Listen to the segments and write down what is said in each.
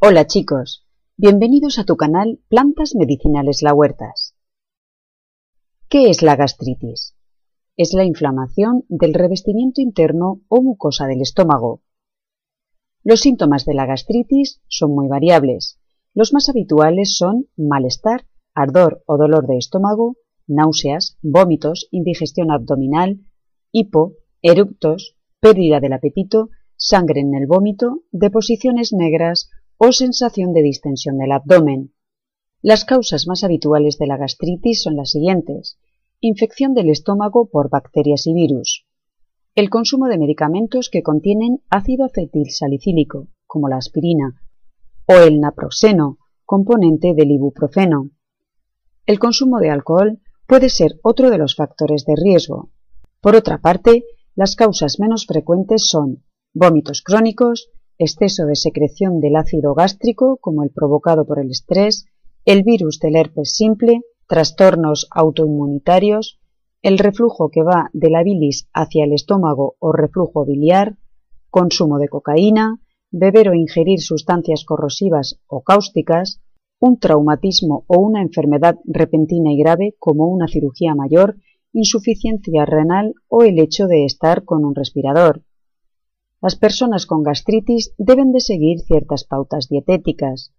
Hola chicos, bienvenidos a tu canal Plantas Medicinales La Huertas. ¿Qué es la gastritis? Es la inflamación del revestimiento interno o mucosa del estómago. Los síntomas de la gastritis son muy variables. Los más habituales son malestar, ardor o dolor de estómago, náuseas, vómitos, indigestión abdominal, hipo, eructos, pérdida del apetito, sangre en el vómito, deposiciones negras o sensación de distensión del abdomen. Las causas más habituales de la gastritis son las siguientes. Infección del estómago por bacterias y virus. El consumo de medicamentos que contienen ácido acetilsalicílico, como la aspirina, o el naproxeno, componente del ibuprofeno. El consumo de alcohol puede ser otro de los factores de riesgo. Por otra parte, las causas menos frecuentes son vómitos crónicos, exceso de secreción del ácido gástrico, como el provocado por el estrés, el virus del herpes simple, trastornos autoinmunitarios, el reflujo que va de la bilis hacia el estómago o reflujo biliar, consumo de cocaína, beber o ingerir sustancias corrosivas o cáusticas, un traumatismo o una enfermedad repentina y grave como una cirugía mayor insuficiencia renal o el hecho de estar con un respirador. Las personas con gastritis deben de seguir ciertas pautas dietéticas.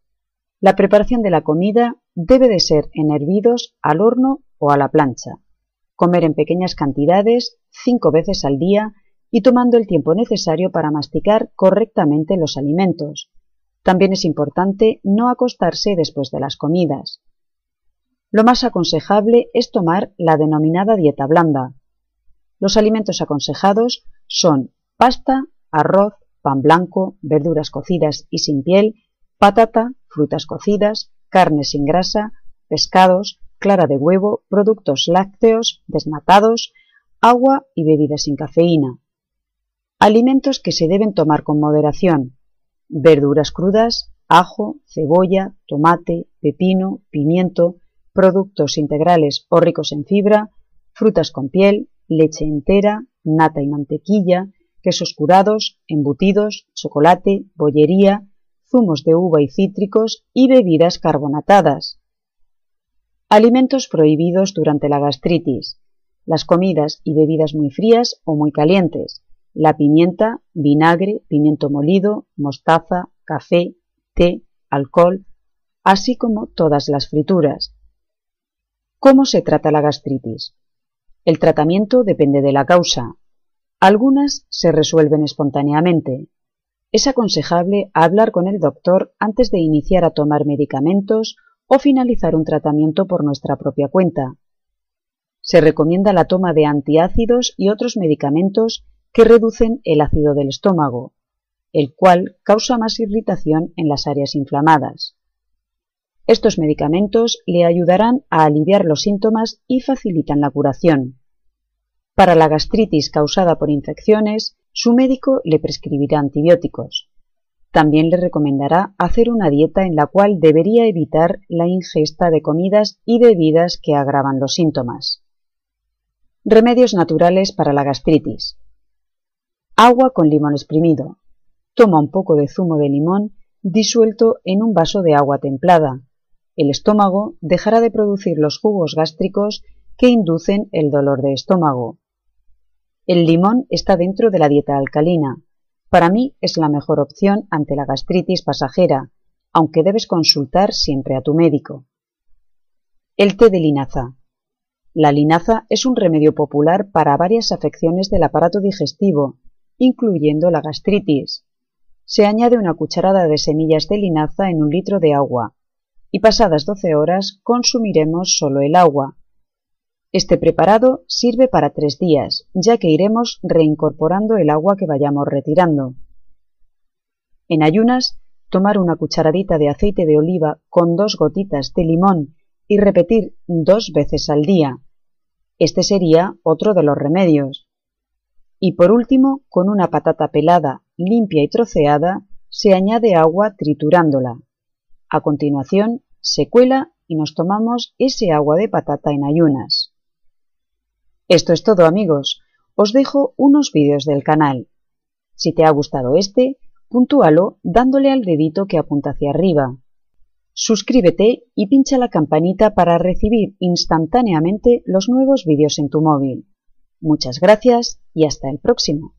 La preparación de la comida debe de ser en hervidos, al horno o a la plancha. Comer en pequeñas cantidades, cinco veces al día y tomando el tiempo necesario para masticar correctamente los alimentos. También es importante no acostarse después de las comidas. Lo más aconsejable es tomar la denominada dieta blanda. Los alimentos aconsejados son pasta, arroz, pan blanco, verduras cocidas y sin piel, patata, frutas cocidas, carne sin grasa, pescados, clara de huevo, productos lácteos, desnatados, agua y bebidas sin cafeína. Alimentos que se deben tomar con moderación. Verduras crudas, ajo, cebolla, tomate, pepino, pimiento, productos integrales o ricos en fibra, frutas con piel, leche entera, nata y mantequilla, quesos curados, embutidos, chocolate, bollería, zumos de uva y cítricos y bebidas carbonatadas. Alimentos prohibidos durante la gastritis. Las comidas y bebidas muy frías o muy calientes. La pimienta, vinagre, pimiento molido, mostaza, café, té, alcohol, así como todas las frituras, ¿Cómo se trata la gastritis? El tratamiento depende de la causa. Algunas se resuelven espontáneamente. Es aconsejable hablar con el doctor antes de iniciar a tomar medicamentos o finalizar un tratamiento por nuestra propia cuenta. Se recomienda la toma de antiácidos y otros medicamentos que reducen el ácido del estómago, el cual causa más irritación en las áreas inflamadas. Estos medicamentos le ayudarán a aliviar los síntomas y facilitan la curación. Para la gastritis causada por infecciones, su médico le prescribirá antibióticos. También le recomendará hacer una dieta en la cual debería evitar la ingesta de comidas y bebidas que agravan los síntomas. Remedios naturales para la gastritis. Agua con limón exprimido. Toma un poco de zumo de limón disuelto en un vaso de agua templada el estómago dejará de producir los jugos gástricos que inducen el dolor de estómago. El limón está dentro de la dieta alcalina. Para mí es la mejor opción ante la gastritis pasajera, aunque debes consultar siempre a tu médico. El té de linaza. La linaza es un remedio popular para varias afecciones del aparato digestivo, incluyendo la gastritis. Se añade una cucharada de semillas de linaza en un litro de agua y pasadas 12 horas consumiremos solo el agua. Este preparado sirve para tres días, ya que iremos reincorporando el agua que vayamos retirando. En ayunas, tomar una cucharadita de aceite de oliva con dos gotitas de limón y repetir dos veces al día. Este sería otro de los remedios. Y por último, con una patata pelada, limpia y troceada, se añade agua triturándola. A continuación, se cuela y nos tomamos ese agua de patata en ayunas. Esto es todo amigos, os dejo unos vídeos del canal. Si te ha gustado este, Puntúalo dándole al dedito que apunta hacia arriba. Suscríbete y pincha la campanita para recibir instantáneamente los nuevos vídeos en tu móvil. Muchas gracias y hasta el próximo.